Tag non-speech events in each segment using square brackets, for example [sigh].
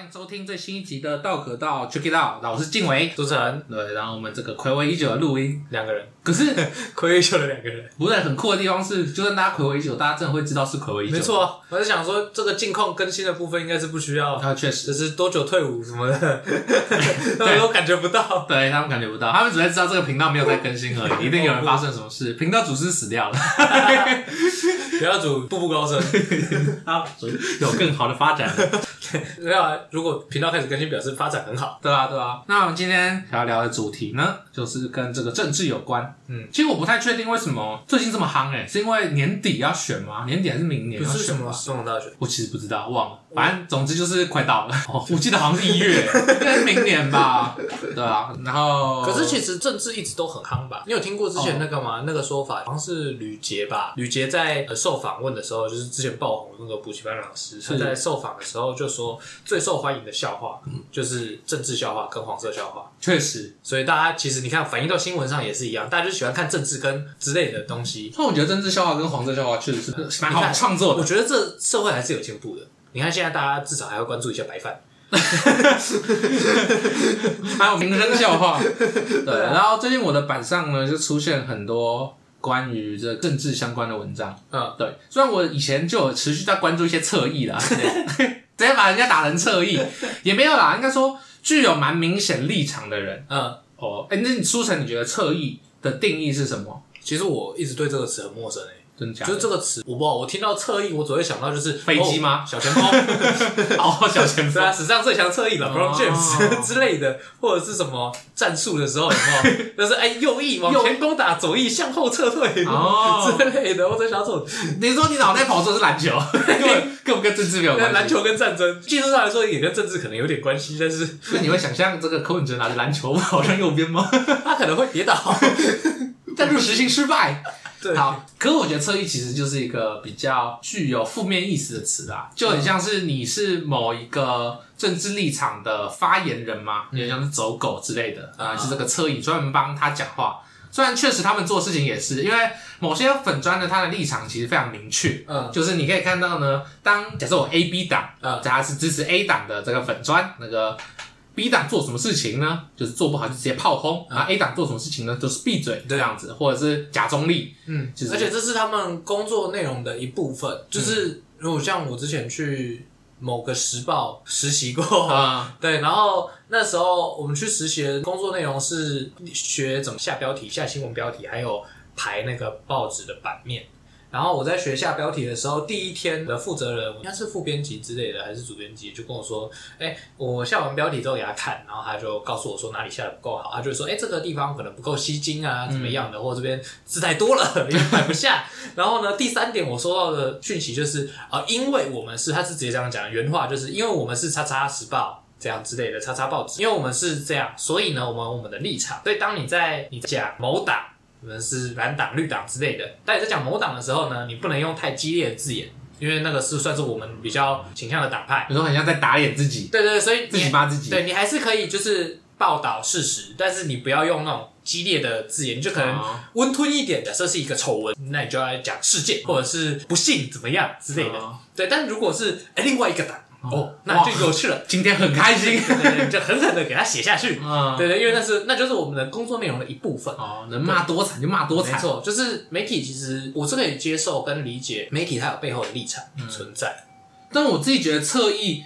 欢迎收听最新一集的《道可道 Check It Out》，我是静伟主持人。对，然后我们这个暌违已久的录音，两个人，可是暌违已久的两个人，不是很酷的地方是，就算大家暌违已久，大家真的会知道是暌违已久。没错，我是想说，这个近况更新的部分应该是不需要，啊，确实，只是多久退伍什么的，[laughs] 他们都感觉不到，对他们感觉不到，他们只会知道这个频道没有在更新而已，[laughs] 一定有人发生什么事，频道主是死掉了，频道主步步高升，[laughs] 他有更好的发展。没有啊，如果频道开始更新，表示发展很好。对啊，对啊。那我们今天要聊的主题呢，就是跟这个政治有关。嗯，其实我不太确定为什么最近这么夯诶，是因为年底要选吗？年底还是明年要选？不是什么总统大选？我其实不知道，忘了。反正总之就是快到了。哦，[laughs] 我记得好像是一月，应该是明年吧？对啊。然后，可是其实政治一直都很夯吧？你有听过之前那个吗？那个说法好像是吕杰吧？吕杰在受访问的时候，就是之前爆红的那个补习班老师，他在受访的时候就说，最受欢迎的笑话就是政治笑话跟黄色笑话。确实，所以大家其实你看反映到新闻上也是一样，大家就喜欢看政治跟之类的东西。那我觉得政治笑话跟黄色笑话确实是蛮好创作的。我觉得这社会还是有进步的。你看现在大家至少还要关注一下白饭，[laughs] 还有民生笑话。[laughs] 对，然后最近我的板上呢就出现很多关于这政治相关的文章。嗯，对，虽然我以前就有持续在关注一些侧翼啦，[laughs] 直接把人家打成侧翼也没有啦，应该说具有蛮明显立场的人。嗯，哦，哎，那你书城你觉得侧翼的定义是什么？其实我一直对这个词很陌生诶、欸。真假就是这个词，我不知道。我听到侧翼，我只会想到就是飞机吗？小前锋，哦，小前锋，[laughs] 啊，史上最强侧翼了，LeBron James [laughs] 之类的，或者是什么战术的时候有没有？[laughs] 就是哎，右翼往前攻打，左翼向后撤退哦之类的。我在想说，你说你脑袋跑出是篮球，根本根本跟政治没有关系。篮球跟战争，技术上来说也跟政治可能有点关系，但是那你会想象这个柯文哲拿着篮球跑向右边吗？他可能会跌倒，战术执行失败。对。好，可是我觉得侧翼其实就是一个比较具有负面意思的词啦，就很像是你是某一个政治立场的发言人嘛，有点像是走狗之类的啊，就、嗯、这个侧翼专门帮他讲话。虽然确实他们做事情也是，因为某些粉专的他的立场其实非常明确，嗯，就是你可以看到呢，当假设我 A B 党，呃，假设是支持 A 党的这个粉专那个。B 档做什么事情呢？就是做不好就直接炮轰，然后 A 档做什么事情呢？就是闭嘴这样子，或者是假中立。嗯，就是，而且这是他们工作内容的一部分。就是如果像我之前去某个时报实习过啊，[laughs] 对，然后那时候我们去实习的工作内容是学怎么下标题、下新闻标题，还有排那个报纸的版面。然后我在学下标题的时候，第一天的负责人应该是副编辑之类的，还是主编辑，就跟我说：“哎，我下完标题之后给他看，然后他就告诉我说哪里下的？不够好，他就说：哎，这个地方可能不够吸睛啊，怎么样的，或者这边字太多了，也摆不下。然后呢，第三点我收到的？讯息就是啊、因为我们是，他是直接这样讲，原话就是因为我们是叉叉时报这样之类的？叉叉报纸，因为我们是这样，所以呢，我们我们的？立场。所以当你在你讲某党。可能是蓝党、绿党之类的，但你在讲某党的时候呢，你不能用太激烈的字眼，因为那个是算是我们比较倾向的党派。有时候很像在打脸自己。对对对，所以自己骂自己。对，你还是可以就是报道事实，但是你不要用那种激烈的字眼，你就可能温吞一点。假设是一个丑闻，那你就要讲事件，或者是不幸怎么样之类的。对，但如果是哎另外一个党。哦，那就有趣了。[laughs] 今天很开心，对 [laughs] 对对，就狠狠的给他写下去。嗯，对对，因为那是那就是我们的工作内容的一部分。哦，能骂多惨就骂多惨。没错，就是媒体其实我是可以接受跟理解媒体它有背后的立场存在。嗯，但我自己觉得侧翼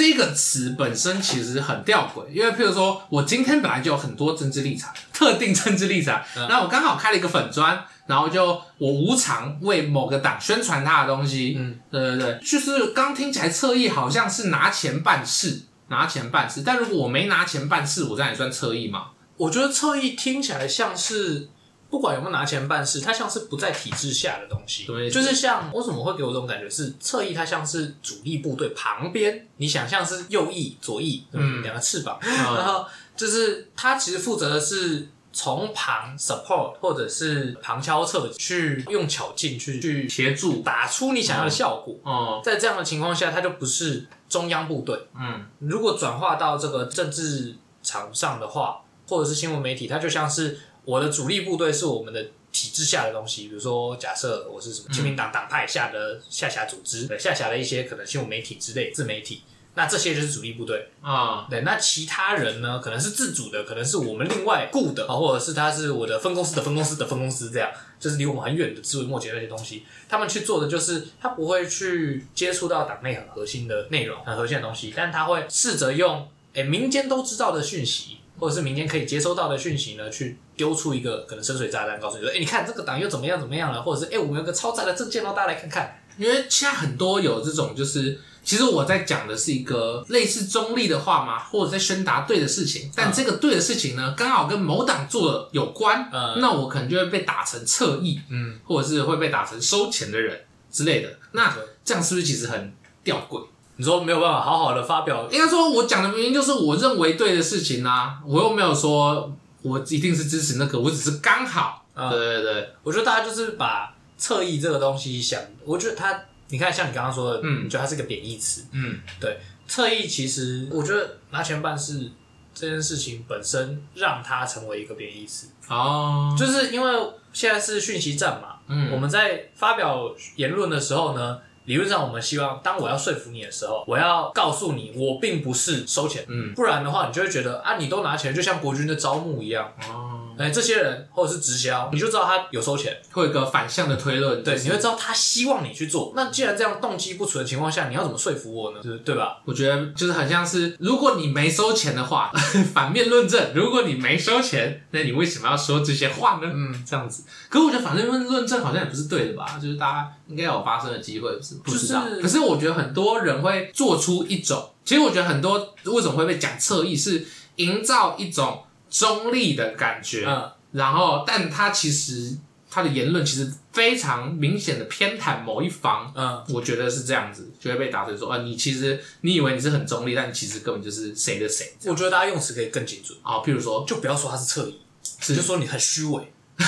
这个词本身其实很吊诡，因为譬如说我今天本来就有很多政治立场，特定政治立场，那，嗯，我刚好开了一个粉专。然后就我无偿为某个党宣传他的东西，嗯，对对对，就是刚听起来侧翼好像是拿钱办事，拿钱办事。但如果我没拿钱办事，我这样也算侧翼吗？我觉得侧翼听起来像是不管有没有拿钱办事，它像是不在体制下的东西。对，就是像为什么会给我这种感觉是侧翼，它像是主力部队旁边，你想象是右翼、左翼，嗯，两个翅膀，嗯，然后就是它其实负责的是。从旁 support 或者是旁敲侧击去用巧劲去去协助打出你想要的效果。哦，在这样的情况下，它就不是中央部队。嗯，如果转化到这个政治场上的话，或者是新闻媒体，它就像是我的主力部队是我们的体制下的东西。比如说，假设我是什么亲民党党派下的下辖组织，下辖的一些可能新闻媒体之类自媒体。那这些就是主力部队啊。对，那其他人呢，可能是自主的，可能是我们另外雇的啊，或者是他是我的分公司的分公司的分公司，这样就是离我们很远的枝微末节那些东西，他们去做的就是他不会去接触到党内很核心的内容、很核心的东西，但他会试着用诶民间都知道的讯息，或者是民间可以接收到的讯息呢，去丢出一个可能深水炸弹，告诉你说，诶你看这个党又怎么样怎么样了，或者是诶我们有个超赞的证件哦，大家来看看。因为现在很多有这种，就是其实我在讲的是一个类似中立的话嘛，或者在宣达对的事情，但这个对的事情呢，刚好跟某党做的有关，嗯，那我可能就会被打成侧翼，嗯，或者是会被打成收钱的人之类的。那这样是不是其实很吊诡？你说没有办法好好的发表？应该说，我讲的原因就是我认为对的事情啊，我又没有说我一定是支持那个，我只是刚好。对对对，我觉得大家就是把。侧翼这个东西想，我觉得它，你看，像你刚刚说的，嗯，你觉得它是个贬义词，嗯，对，侧翼其实，我觉得拿钱办事这件事情本身让它成为一个贬义词，哦，就是因为现在是讯息战嘛，嗯，我们在发表言论的时候呢，理论上我们希望，当我要说服你的时候，我要告诉你，我并不是收钱，嗯，不然的话，你就会觉得啊，你都拿钱，就像国军的招募一样，哦。哎，这些人或者是直销，你就知道他有收钱，会有一个反向的推论，对，你会知道他希望你去做。那既然这样动机不纯的情况下，你要怎么说服我呢？就是对吧？我觉得就是很像是，如果你没收钱的话，[laughs] 反面论证，如果你没收钱，那你为什么要说这些话呢？嗯，这样子。可是我觉得反面论论证好像也不是对的吧？就是大家应该有发生的机会，是不知道。就是、可是我觉得很多人会做出一种，其实我觉得很多为什么会被讲侧翼，是营造一种中立的感觉。嗯。然后，但他其实他的言论其实非常明显的偏袒某一方，嗯，我觉得是这样子，就会被打成说，啊，你其实你以为你是很中立，但你其实根本就是谁的谁。我觉得大家用词可以更精准啊，譬如说，就不要说他是侧翼，是就说你很虚伪，你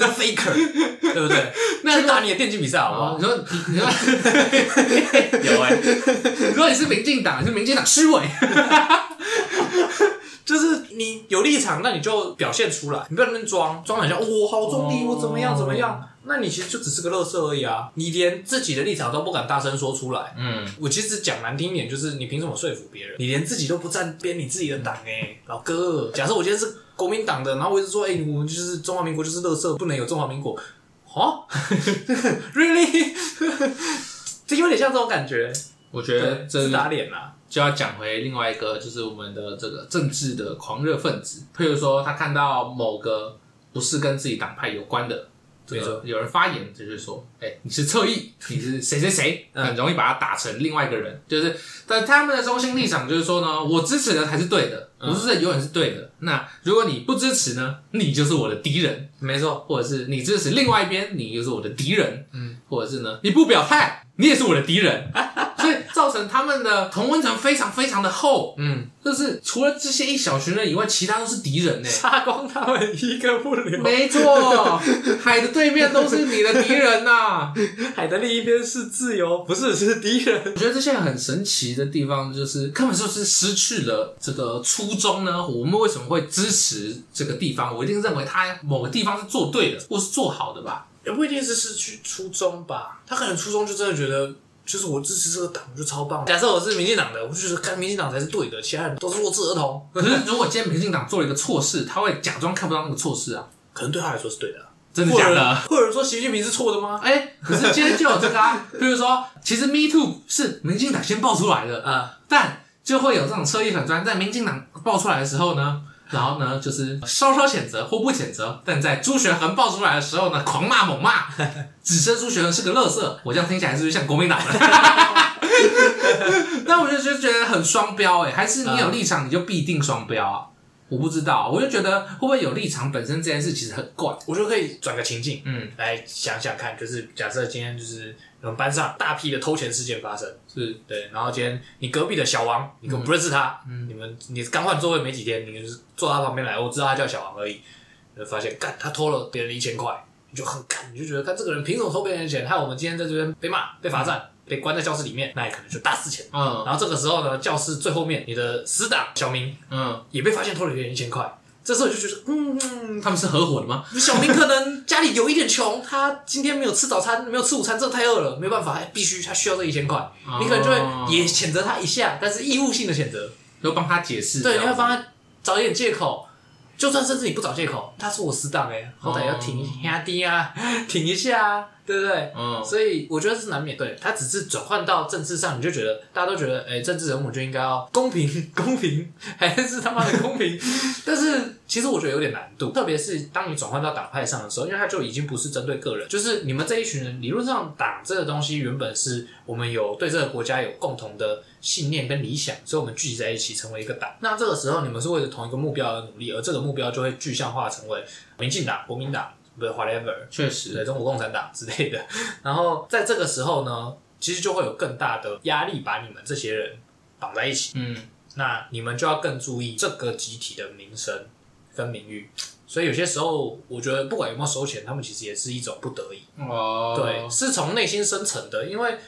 叫 faker，对不对？[laughs] 那去打你的电竞比赛好不好？你说你你说 [laughs] 有哎、欸，[laughs] 如果你是民进党，你是民进党虚伪。就是你有立场，那你就表现出来，你不要在那边装，装很像我好中立，我怎么样怎么样？那你其实就只是个乐色而已啊！你连自己的立场都不敢大声说出来。嗯，我其实讲难听一点，就是你凭什么说服别人？你连自己都不站边你自己的党哎、欸，老哥，假设我今天是国民党的，然后我一直说，哎、欸，我们就是中华民国就是乐色，不能有中华民国。哦，[laughs] really？[laughs] 这有点像这种感觉。我觉得这打脸啦。就要讲回另外一个，就是我们的这个政治的狂热分子，譬如说他看到某个不是跟自己党派有关的，比如说有人发言，就是说，哎、欸，你是侧翼，你是谁谁谁，[laughs] 很容易把他打成另外一个人。就是，但他们的中心立场就是说呢，我支持的才是对的，我支持的永远是对的。那如果你不支持呢，你就是我的敌人，没错。或者是你支持另外一边，你就是我的敌人，嗯，或者是呢，你不表态，你也是我的敌人。[laughs] 所以造成他们的同温层非常非常的厚，嗯，就是除了这些一小群人以外，其他都是敌人呢，杀光他们一个不留。没错，海的对面都是你的敌人呐、啊，[laughs] 海的另一边是自由，不是是敌人。我觉得这些很神奇的地方，就是根本就是失去了这个初衷呢。我们为什么会支持这个地方？我一定认为他某个地方是做对的，或是做好的吧？也不一定是失去初衷吧，他可能初衷就真的觉得。就是我支持这个党，我就超棒。假设我是民进党的，我就觉得看民进党才是对的，其他人都是弱智儿童。可是如果今天民进党做了一个错事，他会假装看不到那个错事啊？可能对他来说是对的，真的假的？或者说习近平是错的吗？哎、欸，可是今天就有这个啊，比如说，其实 Me Too 是民进党先爆出来的啊、嗯，但就会有这种侧翼粉砖在民进党爆出来的时候呢。然后呢，就是稍稍谴责或不谴责，但在朱学恒爆出来的时候呢，狂骂猛骂，[laughs] 指称朱学恒是个垃圾。我这样听起来是不是像国民党的？[laughs] 那我就就觉得很双标哎，还是你有立场你就必定双标啊？我不知道，我就觉得会不会有立场本身这件事其实很怪。我就可以转个情境，嗯，来想想看，就是假设今天就是我们班上大批的偷钱事件发生，是。对，然后今天你隔壁的小王，你根本不认识他，嗯，你们你刚换座位没几天，你就是坐他旁边来，我知道他叫小王而已，就发现干他偷了别人一千块，你就很干，你就觉得看这个人凭什么偷别人的钱，害我们今天在这边被骂被罚站。嗯被关在教室里面，那也可能就大事情。嗯，然后这个时候呢，教室最后面，你的死党小明，嗯，也被发现偷了别人一千块。这时候就觉得，嗯，他们是合伙的吗？小明可能家里有一点穷，他今天没有吃早餐，没有吃午餐，真的太饿了，没办法，必须他需要这一千块，哦、你可能就会也谴责他一下，但是义务性的谴责，就帮他解释，对，你会帮他找一点借口。就算甚至你不找借口，他是我死党哎，好歹要挺一下 [laughs] 低啊，挺一下啊，对不对？嗯，所以我觉得是难免。对，他只是转换到政治上，你就觉得大家都觉得，哎、欸，政治人物就应该要公平，[laughs] 公平，还是他妈的公平？[laughs] 但是其实我觉得有点难度，特别是当你转换到党派上的时候，因为他就已经不是针对个人，就是你们这一群人，理论上党这个东西原本是我们有对这个国家有共同的。信念跟理想，所以我们聚集在一起成为一个党。那这个时候，你们是为了同一个目标而努力，而这个目标就会具象化成为民进党、国民党，不是 whatever，确实，对，中国共产党之类的。然后在这个时候呢，其实就会有更大的压力把你们这些人绑在一起。嗯，那你们就要更注意这个集体的名声跟名誉。所以有些时候，我觉得不管有没有收钱，他们其实也是一种不得已。哦，对，是从内心深层的，因为。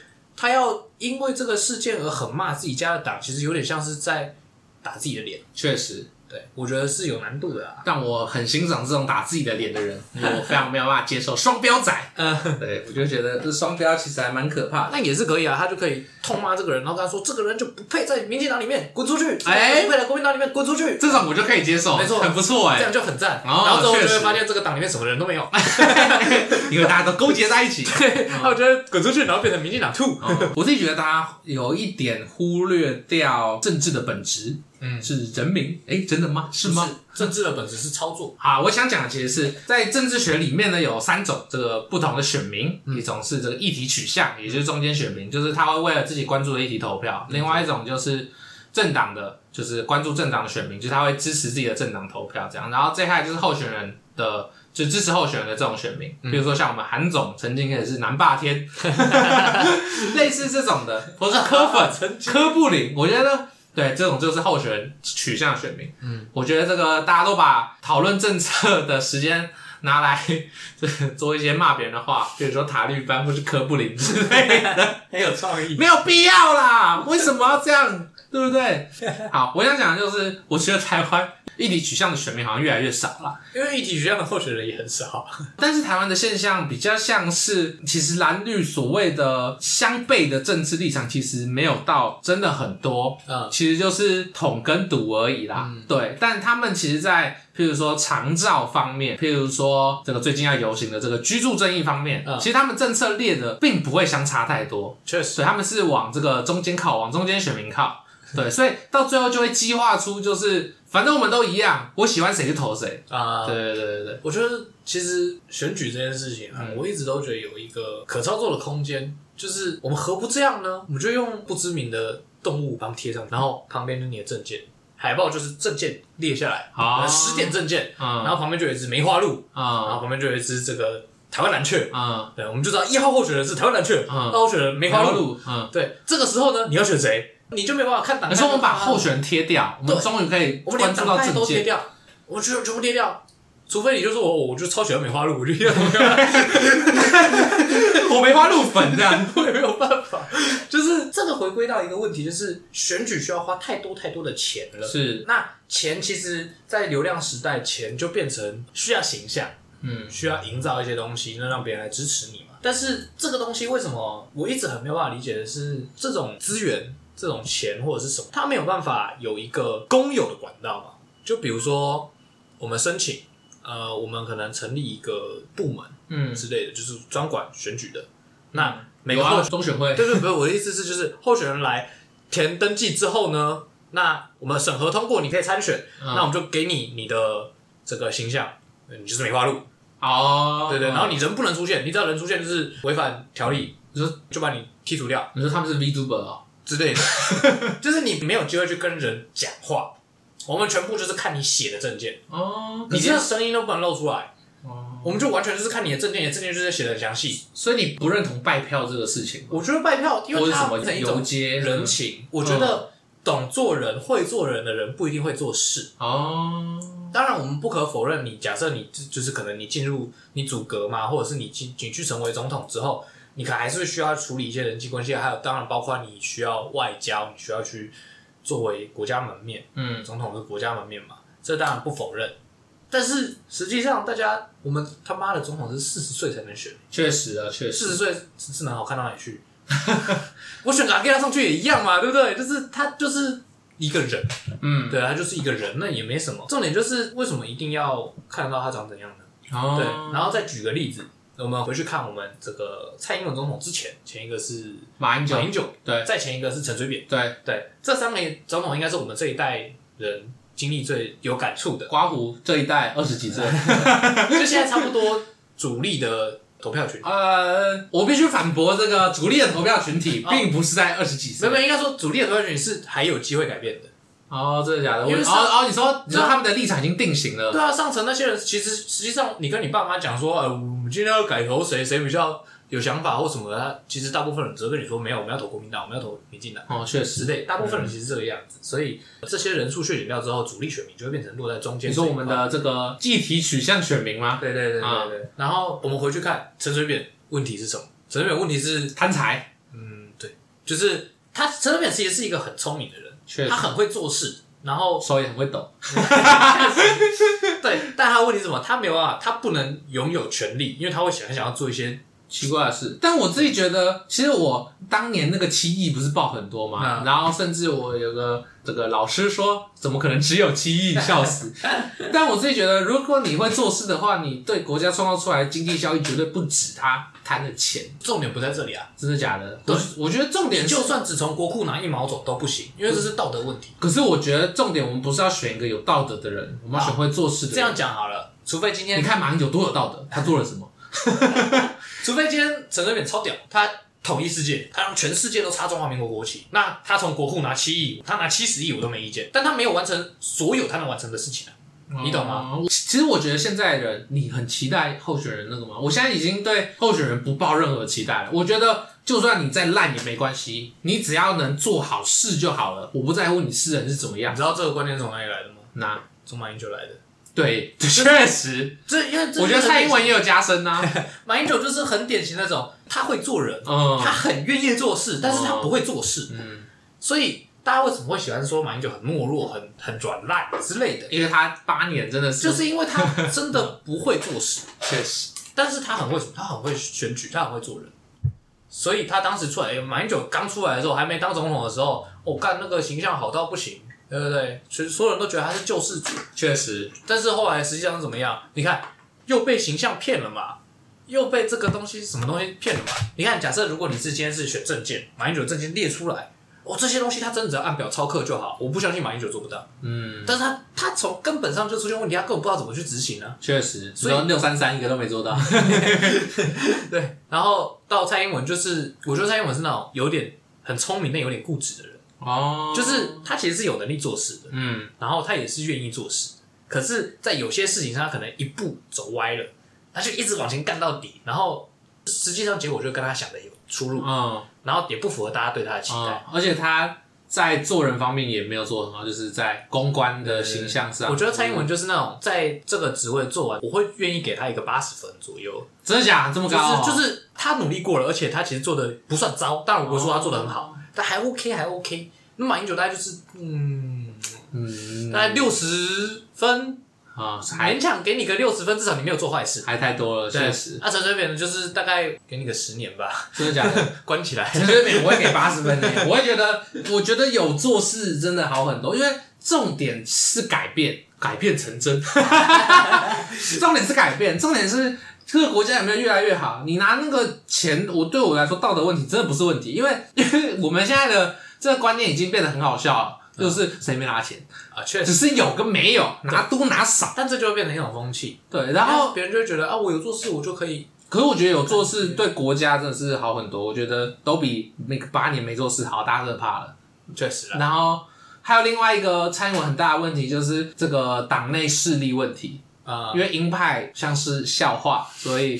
他要因为这个事件而狠骂自己家的党，其实有点像是在打自己的脸。确实。对，我觉得是有难度的啊，但我很欣赏这种打自己的脸的人，我非常没有办法接受双标仔。嗯，对，我就觉得这双标其实还蛮可怕的。那也是可以啊，他就可以痛骂这个人，然后跟他说这个人就不配在民进党里面滚出去，哎，不配在国民党里面滚出去。这种我就可以接受，没错，很不错哎，这样就很赞。然后之后就会发现这个党里面什么人都没有，[laughs] 因为大家都勾结在一起。对，那我觉得滚出去，然后变成民进党 two。我自己觉得大家有一点忽略掉政治的本质。嗯，是人民？哎、欸，真的吗？是吗？是政治的本质是操作。好，我想讲的其实是在政治学里面呢，有三种这个不同的选民，嗯、一种是这个议题取向，也就是中间选民，就是他会为了自己关注的议题投票；嗯、另外一种就是政党的，就是关注政党的选民，就是他会支持自己的政党投票这样。然后这一块就是候选人的，就支持候选人的这种选民，比如说像我们韩总曾经也是南霸天，[laughs] [laughs] 类似这种的，或是柯粉、[laughs] 柯布林，我觉得。对，这种就是候选人取向选民。嗯，我觉得这个大家都把讨论政策的时间拿来 [laughs] 做一些骂别人的话，比如说塔利班或是科布林之类的，[laughs] 很有创意。没有必要啦，为什么要这样？对不对？[laughs] 好，我想讲的就是，我觉得台湾。议题取向的选民好像越来越少了，因为议题取向的候选人也很少。但是台湾的现象比较像是，其实蓝绿所谓的相悖的政治立场，其实没有到真的很多，嗯，其实就是统跟独而已啦。嗯、对，但他们其实，在譬如说长照方面，譬如说这个最近要游行的这个居住正义方面，嗯，其实他们政策列的并不会相差太多，确实，所以他们是往这个中间靠，往中间选民靠。对，所以到最后就会激化出，就是反正我们都一样，我喜欢谁就投谁啊！对对对对对，我觉得其实选举这件事情啊，嗯、我一直都觉得有一个可操作的空间，就是我们何不这样呢？我们就用不知名的动物帮它贴上去，然后旁边就是你的证件，海报就是证件列下来，好，十点证件，嗯，然后旁边就有一只梅花鹿，啊、嗯，然后旁边就有一只这个台湾蓝雀，嗯，对，我们就知道一号候选人是台湾蓝雀，嗯，二号候选人梅花鹿，嗯，对，这个时候呢，你要选谁？你就没办法看党。你说我们把候选人贴掉，我们终于可以关注到政见。都贴掉，我们全全部贴掉，除非你就说我，我就超喜欢梅花鹿，我就 [laughs] 我梅花鹿粉这样，[laughs] 我也没有办法。就是这个回归到一个问题，就是选举需要花太多太多的钱了。是，那钱其实，在流量时代，钱就变成需要形象，嗯，需要营造一些东西，能让别人来支持你嘛。但是这个东西为什么我一直很没有办法理解的是，这种资源。这种钱或者是什么，他没有办法有一个公有的管道嘛？就比如说，我们申请，呃，我们可能成立一个部门，嗯之类的，就是专管选举的。那每个候中选会，对对，不是我的意思是，就是候选人来填登记之后呢，那我们审核通过，你可以参选，那我们就给你你的这个形象，你就是梅花鹿哦，对对，然后你人不能出现，你只要人出现就是违反条例，就就把你剔除掉。你说他们是 VTuber 啊？之类的，[laughs] 就是你没有机会去跟人讲话，我们全部就是看你写的证件。哦，你连声音都不能露出来。哦，我们就完全就是看你的证件，你的证件就是写的很详细，所以你不认同拜票这个事情？我觉得拜票，因为它是一种人情，我觉得懂做人、会做人的人不一定会做事。哦。当然，我们不可否认，你假设你就是可能你进入你组阁嘛，或者是你进你去成为总统之后。你可能还是需要处理一些人际关系，还有当然包括你需要外交，你需要去作为国家门面，嗯，总统是国家门面嘛，这当然不否认。但是实际上，大家我们他妈的总统是四十岁才能选，确实啊，确实，四十岁是能好看到哪里去？[laughs] 我选个阿给他上去也一样嘛，对不对？就是他就是一个人，嗯，对，他就是一个人，那也没什么。重点就是为什么一定要看到他长怎样呢？哦，对，然后再举个例子，我们回去看我们这个蔡英文总统之前，前一个是马英九，马英九，对，再前一个是陈水扁，对对，这三个总统应该是我们这一代人经历最有感触的。刮胡这一代二十几岁，[laughs] 就现在差不多主力的。投票群呃，我必须反驳这个主力的投票群体，并不是在二十几岁。没有，应该说主力的投票群体是还有机会改变的。哦，真的假的？因为哦哦，你说你说他们的立场已经定型了。对啊，上层那些人其实实际上，你跟你爸妈讲说，呃，我们今天要改投谁，谁比较。有想法或什么其实大部分人只会跟你说没有，我们要投国民党，我们要投民进党。哦，确实，对，大部分人其实这个样子。嗯、所以这些人数削减掉之后，主力选民就会变成落在中间。你说我们的这个计题取向选民吗？对对对对对。嗯、然后我们回去看陈水扁，问题是什么？陈水扁问题是贪财。嗯，对，就是他陈水扁其实是一个很聪明的人，确实，他很会做事，然后手也很会抖。[laughs] 对，但他问题是什么？他没有办法，他不能拥有权利，因为他会想想要做一些。奇怪的事，但我自己觉得，其实我当年那个七亿不是报很多吗？嗯、然后甚至我有个这个老师说，怎么可能只有七亿？笑死！[laughs] 但我自己觉得，如果你会做事的话，你对国家创造出来的经济效益绝对不止他贪的钱。重点不在这里啊，真的假的？对我我觉得重点就算只从国库拿一毛走都不行，因为这是道德问题。可是我觉得重点，我们不是要选一个有道德的人，我们要选会做事的人。这样讲好了，除非今天你看马英九多有道德，他做了什么？[laughs] 除非今天陈水扁超屌，他统一世界，他让全世界都插中华民国国旗，那他从国库拿七亿，他拿七十亿我都没意见，但他没有完成所有他能完成的事情啊，你懂吗？嗯，其实我觉得现在的人，你很期待候选人那个吗？我现在已经对候选人不抱任何期待了。我觉得就算你再烂也没关系，你只要能做好事就好了。我不在乎你私人是怎么样。你知道这个观念从哪里来的吗？那从马英九来的。对，[laughs] 确实，这因为我觉得蔡英文也有加深呐。[laughs] 马英九就是很典型那种，他会做人，嗯，他很愿意做事，但是他不会做事，嗯，所以大家为什么会喜欢说马英九很懦弱、很很软烂之类的？因为他八年真的是，就是因为他 [laughs] 真的不会做事，确实，但是他很会什么？他很会选举，他很会做人，所以他当时出来，马英九刚出来的时候，还没当总统的时候，我干那个形象好到不行。对不对？其实所有人都觉得他是救世主，确实。但是后来实际上怎么样？你看，又被形象骗了嘛，又被这个东西什么东西骗了嘛？你看，假设如果你是今天是选证件，马英九证件列出来，哦，这些东西他真的只要按表操课就好，我不相信马英九做不到。嗯。但是他他从根本上就出现问题，他根本不知道怎么去执行呢。确实，所以六三三一个都没做到。[laughs] 对。然后到蔡英文，就是我觉得蔡英文是那种有点很聪明但有点固执的人。哦，就是他其实是有能力做事的，嗯，然后他也是愿意做事，可是，在有些事情上，他可能一步走歪了，他就一直往前干到底，然后实际上结果就跟他想的有出入，嗯，然后也不符合大家对他的期待，而且他在做人方面也没有做很好，就是在公关的形象上，我觉得蔡英文就是那种在这个职位做完，我会愿意给他一个八十分左右，真的假的？这么高？就是就是他努力过了，而且他其实做的不算糟，但我不会说他做的很好。但还 OK，还 OK。那马英九大概就是，嗯嗯，大概六十分啊，勉强给你个六十分，至少你没有做坏事，还太多了，确实。那陈水扁呢，就是大概给你个十年吧，真的假的？[laughs] 关起来。陈水扁我会给八十分，我会觉得，我觉得有做事真的好很多，因为重点是改变，改变成真。[laughs] 重点是改变，重点是这个国家有没有越来越好？你拿那个钱，我对我来说道德问题真的不是问题，因为因为我们现在的。这个观念已经变得很好笑了，就是谁没拿钱啊？确实，只是有跟没有，拿多拿少，但这就会变成一种风气。对，然后别人就会觉得啊，我有做事，我就可以。可是我觉得有做事对国家真的是好很多，我觉得都比那个八年没做事好，大家都怕了。确实。然后还有另外一个蔡英文很大的问题，就是这个党内势力问题啊，因为鹰派像是笑话，所以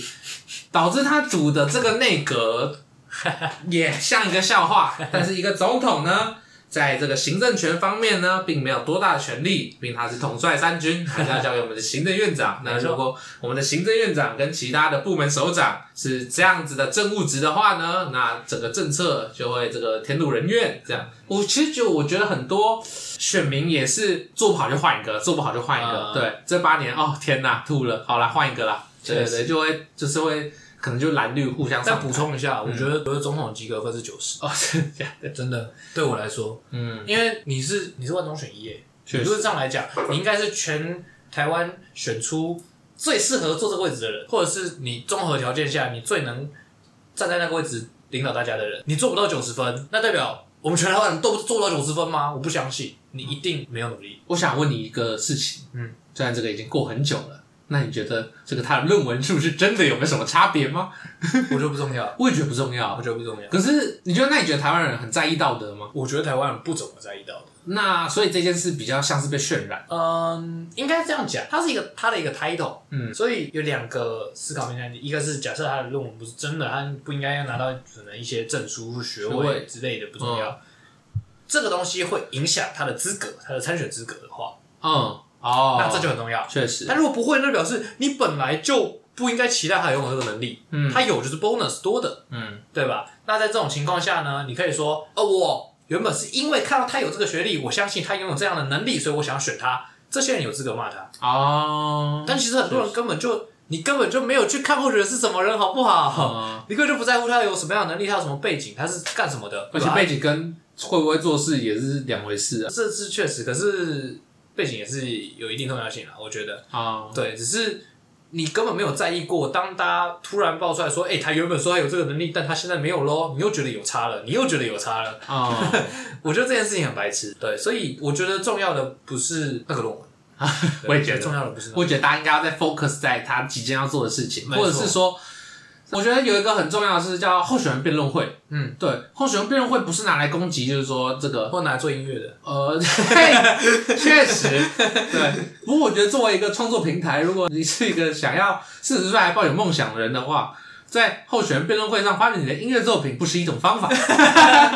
导致他组的这个内阁。[laughs] 也像一个笑话，但是一个总统呢，在这个行政权方面呢，并没有多大的权力，并他是统帅三军，还是要交给我们的行政院长。那如果我们的行政院长跟其他的部门首长是这样子的政务职的话呢，那整个政策就会这个天怒人怨。这样，我其实就我觉得很多选民也是做不好就换一个，做不好就换一个。嗯、对，这八年哦天哪，吐了，好了，换一个啦。对对对，就会就是会。可能就蓝绿互相。再补充一下，我觉得我觉得总统及格分是九十。哦，真的假的？真的，对我来说，嗯，因为你是你是万中选一耶，确实，如果这样来讲，你应该是全台湾选出最适合坐这个位置的人，或者是你综合条件下你最能站在那个位置领导大家的人。你做不到九十分，那代表我们全台湾人都做不到九十分吗？我不相信，你一定没有努力。我想问你一个事情，嗯，虽然这个已经过很久了。那你觉得这个他的论文是不是真的有没有什么差别吗？我觉得不重要，[laughs] 我也觉得不重要，我觉得不重要。可是你觉得，那你觉得台湾人很在意道德吗？我觉得台湾人不怎么在意道德。那所以这件事比较像是被渲染。嗯，应该这样讲，它是一个他的一个 title。嗯，所以有两个思考面向，一个是假设他的论文不是真的，他不应该要拿到可能一些证书、学位之类的不重要。嗯、这个东西会影响他的资格，他的参选资格的话，嗯。哦，那这就很重要，确实。但如果不会，那表示你本来就不应该期待他拥有这个能力。嗯，他有就是 bonus 多的，嗯，对吧？那在这种情况下呢，你可以说，哦，我原本是因为看到他有这个学历，我相信他拥有这样的能力，所以我想要选他。这些人有资格骂他哦。但其实很多人根本就，你根本就没有去看候选人是什么人，好不好？[laughs] 你根本就不在乎他有什么样的能力，他有什么背景，他是干什么的。而且背景跟会不会做事也是两回事啊。这是确实，可是。背景也是有一定重要性啊，我觉得啊，对，只是你根本没有在意过。当大家突然爆出来说，哎、欸，他原本说他有这个能力，但他现在没有喽，你又觉得有差了，你又觉得有差了啊。[laughs] 我觉得这件事情很白痴，对，所以我觉得重要的不是那个论文，[laughs] 我也觉得重要的不是，我觉得大家应该要再 focus 在他即将要做的事情，或者是说。我觉得有一个很重要的是叫候选人辩论会。嗯，对，候选人辩论会不是拿来攻击，就是说这个或拿来做音乐的。呃，[laughs] 对，确实，对。不过我觉得作为一个创作平台，如果你是一个想要四十岁还抱有梦想的人的话。在候选人辩论会上发表你的音乐作品不是一种方法，[laughs]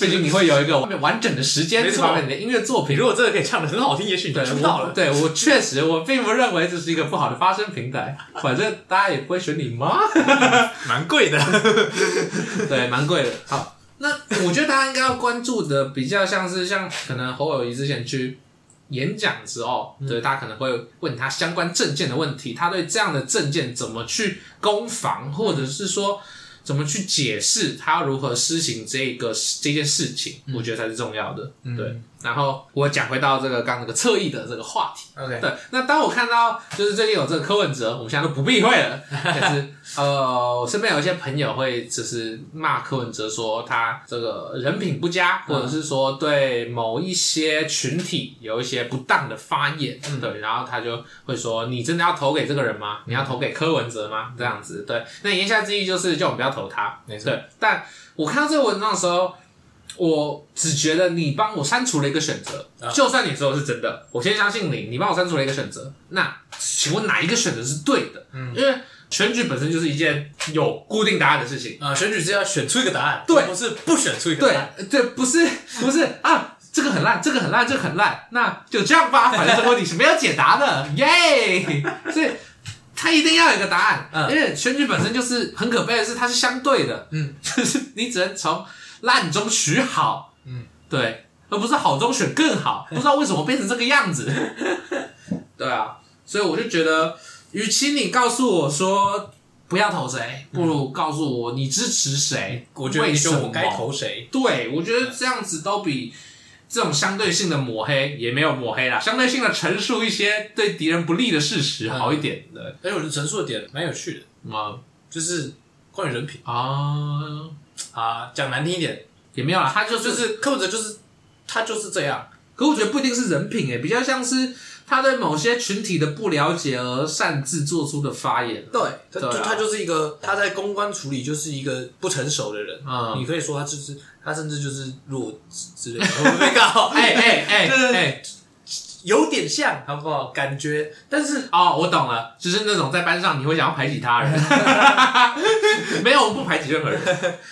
毕竟你会有一个完整的时间去发表你的音乐作品。如果这个可以唱的很好听，也许你就出道了。对，我确实，我并不认为这是一个不好的发声平台。反正大家也不会选你吗？[laughs] 蛮贵的，[laughs] 对，蛮贵的。好，那我觉得大家应该要关注的比较像是像可能侯友谊之前去。演讲时候，对，大家可能会问他相关证件的问题，他对这样的证件怎么去攻防，或者是说怎么去解释，他要如何施行这个这件事情，我觉得才是重要的，对。然后我讲回到这个刚那个侧翼的这个话题，OK，对。那当我看到就是最近有这个柯文哲，我们现在都不避讳了，但是呃，我身边有一些朋友会就是骂柯文哲说他这个人品不佳，或者是说对某一些群体有一些不当的发言，嗯，对。然后他就会说：“你真的要投给这个人吗？你要投给柯文哲吗？这样子，对。那言下之意就是叫我们不要投他，没错。对。但我看到这个文章的时候。我只觉得你帮我删除了一个选择，就算你说的是真的，我先相信你。你帮我删除了一个选择，那请问哪一个选择是对的？嗯，因为选举本身就是一件有固定答案的事情啊，选举是要选出一个答案，对，不是不选出一个答案，对，对，不是不是啊，这个很烂，这个很烂，这个很烂，那就这样吧，反正这个问题是没有解答的，[laughs] 耶，所以他一定要有一个答案，嗯，因为选举本身就是很可悲的是，它是相对的，嗯，[laughs] 就是你只能从。烂中取好，嗯，对，而不是好中选更好。[laughs] 不知道为什么变成这个样子，[laughs] 对啊，所以我就觉得，与其你告诉我说不要投谁，不如告诉我你支持谁。我觉得为什么我该投谁？对，我觉得这样子都比这种相对性的抹黑也没有抹黑啦，相对性的陈述一些对敌人不利的事实好一点的。而且我觉得陈述的点蛮有趣的，嗯，就是关于人品啊。啊，讲难听一点也没有啦，他就就是柯文哲，就是他就是这样。可我觉得不一定是人品诶，比较像是他对某些群体的不了解而擅自做出的发言。对，他就他就是一个他在公关处理就是一个不成熟的人。嗯，你可以说他就是他甚至就是弱智之类的。我没搞，[laughs] 哎哎哎哎。[laughs] 有点像，好不好？感觉，但是哦，我懂了，就是那种在班上你会想要排挤他人，[laughs] 没有，我不排挤任何人，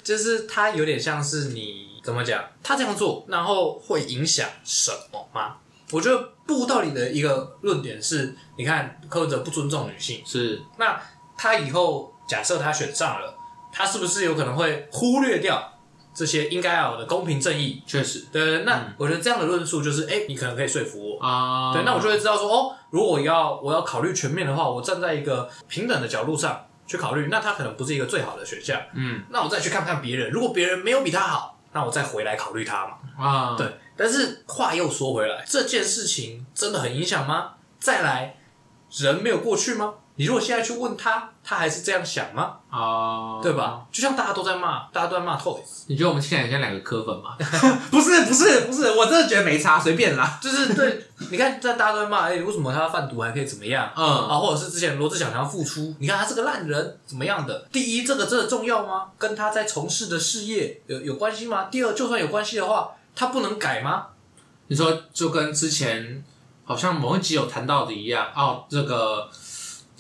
就是他有点像是你怎么讲？他这样做，然后会影响什么吗？我觉得不无道理的一个论点是，你看柯文哲不尊重女性，是那他以后假设他选上了，他是不是有可能会忽略掉这些应该要有的公平正义？确实，对，那我觉得这样的论述就是，哎、欸，你可能可以说服我啊。对，那我就会知道说，哦，如果我要我要考虑全面的话，我站在一个平等的角度上去考虑，那他可能不是一个最好的选项。嗯，那我再去看看别人，如果别人没有比他好，那我再回来考虑他嘛。啊，对。但是话又说回来，这件事情真的很影响吗？再来，人没有过去吗？你如果现在去问他，他还是这样想吗？啊，uh, 对吧？就像大家都在骂，大家都在骂 Toys。你觉得我们现在很像两个科粉吗？[laughs] 不是，不是，不是，我真的觉得没差，随便啦。就是对，你看，在大家都在骂，哎、欸，为什么他要贩毒还可以怎么样？嗯啊，或者是之前罗志祥想要复出，你看他是个烂人，怎么样的？第一，这个真的重要吗？跟他在从事的事业有有关系吗？第二，就算有关系的话，他不能改吗？你说就跟之前好像某一集有谈到的一样，哦，这个。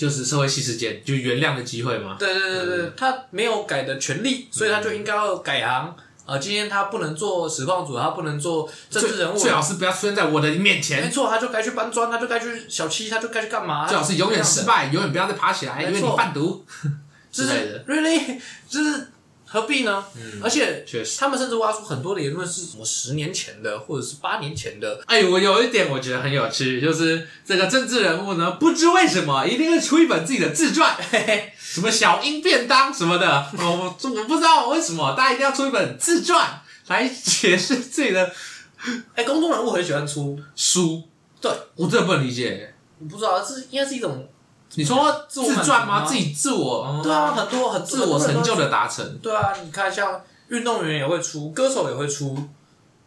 就是社会系事件，就原谅的机会嘛？对对对对，嗯、他没有改的权利，所以他就应该要改行。呃，今天他不能做实况组，他不能做政治人物，最好是不要出现在我的面前。没错，他就该去搬砖，他就该去小七，他就该去干嘛？最好是永远失败，永远不要再爬起来，错因为你贩毒 [laughs] 之类的。Really，就是。何必呢？嗯，而且确实，他们甚至挖出很多的言论是什么十年前的，或者是八年前的。哎，我有一点我觉得很有趣，就是这个政治人物呢，不知为什么一定会出一本自己的自传，[laughs] 嘿嘿，什么小英便当什么的，我我我不知道为什么大家一定要出一本自传来解释自己的。哎，公众人物很喜欢出书，对，我真的不能理解，我不知道这应该是一种。你说自传吗？自己自我？对啊，很多很自我成就的达成。对啊，你看像运动员也会出，歌手也会出，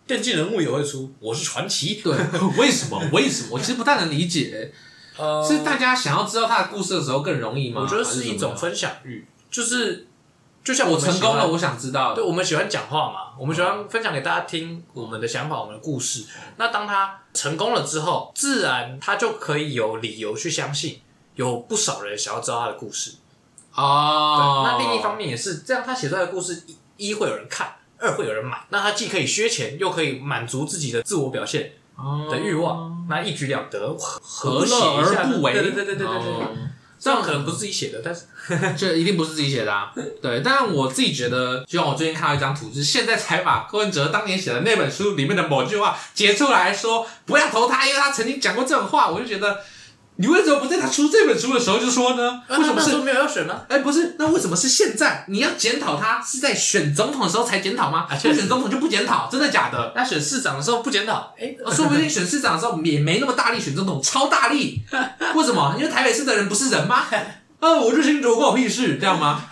电竞人物也会出。我是传奇。对，[laughs] 为什么？为什么？我其实不太能理解。[laughs] 呃，是大家想要知道他的故事的时候更容易吗？我觉得是一种分享欲，就是就像我成功了，我想知道。对，我们喜欢讲话嘛，我们喜欢分享给大家听我们的想法，我们的故事。那当他成功了之后，自然他就可以有理由去相信。有不少人想要知道他的故事哦，那另一方面也是这样，他写出来的故事一,一会有人看，二会有人买，那他既可以削钱，又可以满足自己的自我表现的欲望，哦、那一举两得，何乐而不为？对对对对对对对，哦、这样可能不是自己写的，但是 [laughs] 这一定不是自己写的啊。对，但我自己觉得，就像我最近看到一张图，就是现在才把柯文哲当年写的那本书里面的某句话截出来说，不要投他，因为他曾经讲过这种话，我就觉得。你为什么不在他出这本书的时候就说呢？为什么是没有要选呢？哎，不是，那为什么是现在？你要检讨他是在选总统的时候才检讨吗？不选总统就不检讨，真的假的？那选市长的时候不检讨？哎，说不定选市长的时候也没那么大力，选总统超大力。[laughs] 为什么？因为台北市的人不是人吗？啊，[laughs] 我就清楚关我屁事，这样吗？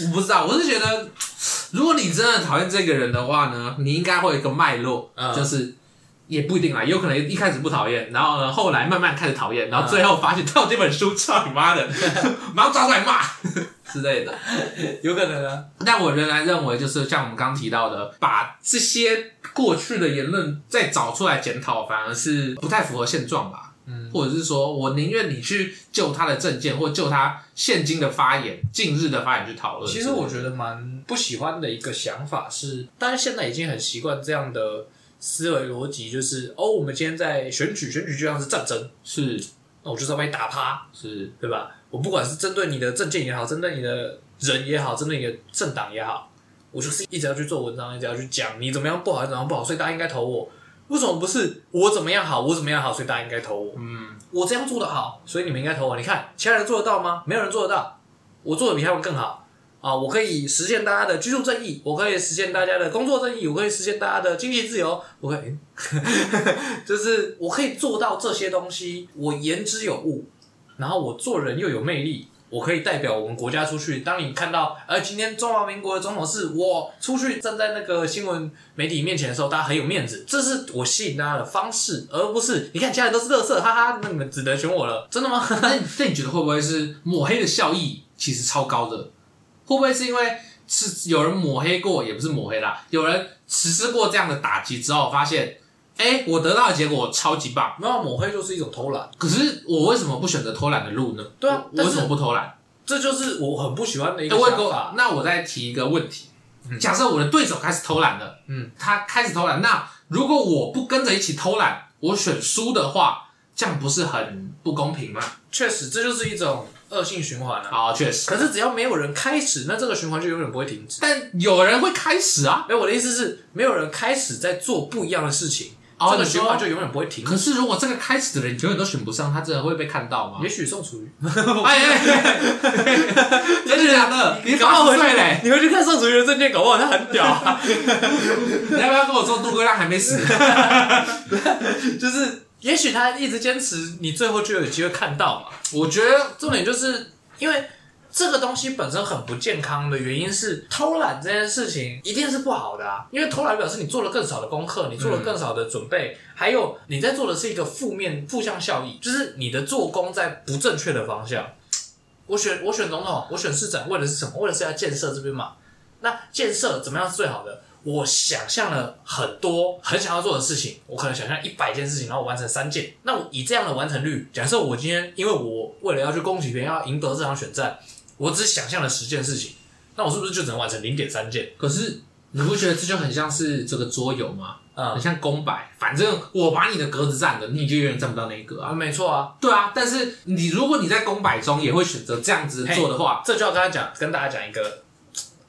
我不知道，我是觉得，如果你真的讨厌这个人的话呢，你应该会有一个脉络，就是。也不一定啦，也有可能一开始不讨厌，然后呢，后来慢慢开始讨厌，然后最后发现他有这本书，操你妈的，[laughs] 马上抓出来骂 [laughs] 之类的，有可能啊。但我仍然认为，就是像我们刚刚提到的，把这些过去的言论再找出来检讨，反而是不太符合现状吧。嗯，或者是说我宁愿你去就他的证件，或就他现今的发言、近日的发言去讨论。其实我觉得蛮不喜欢的一个想法是，大家现在已经很习惯这样的。思维逻辑就是哦，我们今天在选举，选举就像是战争，是，那我就是要把你打趴，是对吧？我不管是针对你的政见也好，针对你的人也好，针对你的政党也好，我就是一直要去做文章，一直要去讲你怎么样不好，怎么样不好，所以大家应该投我。为什么不是我怎么样好，我怎么样好，所以大家应该投我？嗯，我这样做的好，所以你们应该投我。你看其他人做得到吗？没有人做得到，我做的比他们更好。啊！我可以实现大家的居住正义，我可以实现大家的工作正义，我可以实现大家的经济自由，我可以，[laughs] 就是我可以做到这些东西。我言之有物，然后我做人又有魅力，我可以代表我们国家出去。当你看到，呃，今天中华民国的总统是我出去站在那个新闻媒体面前的时候，大家很有面子。这是我吸引大家的方式，而不是你看其他人都是乐色，哈哈，那你们只能选我了，真的吗？[laughs] 那那你觉得会不会是抹黑的效益其实超高的？会不会是因为是有人抹黑过，也不是抹黑啦，有人实施过这样的打击之后，发现，哎，我得到的结果超级棒。那抹黑就是一种偷懒。可是我为什么不选择偷懒的路呢？对啊，我为什么不偷懒？这就是我很不喜欢的一个想法。那我再提一个问题，假设我的对手开始偷懒了，嗯，他开始偷懒，那如果我不跟着一起偷懒，我选输的话，这样不是很不公平吗？确实，这就是一种恶性循环啊。好，确实。可是只要没有人开始，那这个循环就永远不会停止。但有人会开始啊。没有，我的意思是，没有人开始在做不一样的事情。哦、这个循环就永远不会停。可是如果这个开始的人永远都选不上，他真的会被看到吗？也许宋楚瑜。哎 [laughs] 哎哎！真的假的？你搞回去嘞？你回去看宋楚瑜的证件，搞不好他很屌、啊。你要不要跟我说杜哥亮还没死？就是，也许他一直坚持，你最后就有机会看到嘛。我觉得重点就是因为。这个东西本身很不健康的原因是偷懒这件事情一定是不好的啊，因为偷懒表示你做了更少的功课，你做了更少的准备，还有你在做的是一个负面负向效益，就是你的做工在不正确的方向。我选我选总统，我选市长，为的是什么？为的是要建设这边嘛。那建设怎么样是最好的？我想象了很多很想要做的事情，我可能想象一百件事情，然后我完成三件。那我以这样的完成率，假设我今天因为我为了要去攻击别人，要赢得这场选战。我只想象了十件事情，那我是不是就只能完成零点三件？可是你不觉得这就很像是这个桌游吗？嗯，很像公摆，反正我把你的格子占了，你就永远占不到那一格啊。没错啊，对啊。但是你如果你在公摆中也会选择这样子做的话，这就要跟他讲，跟大家讲一个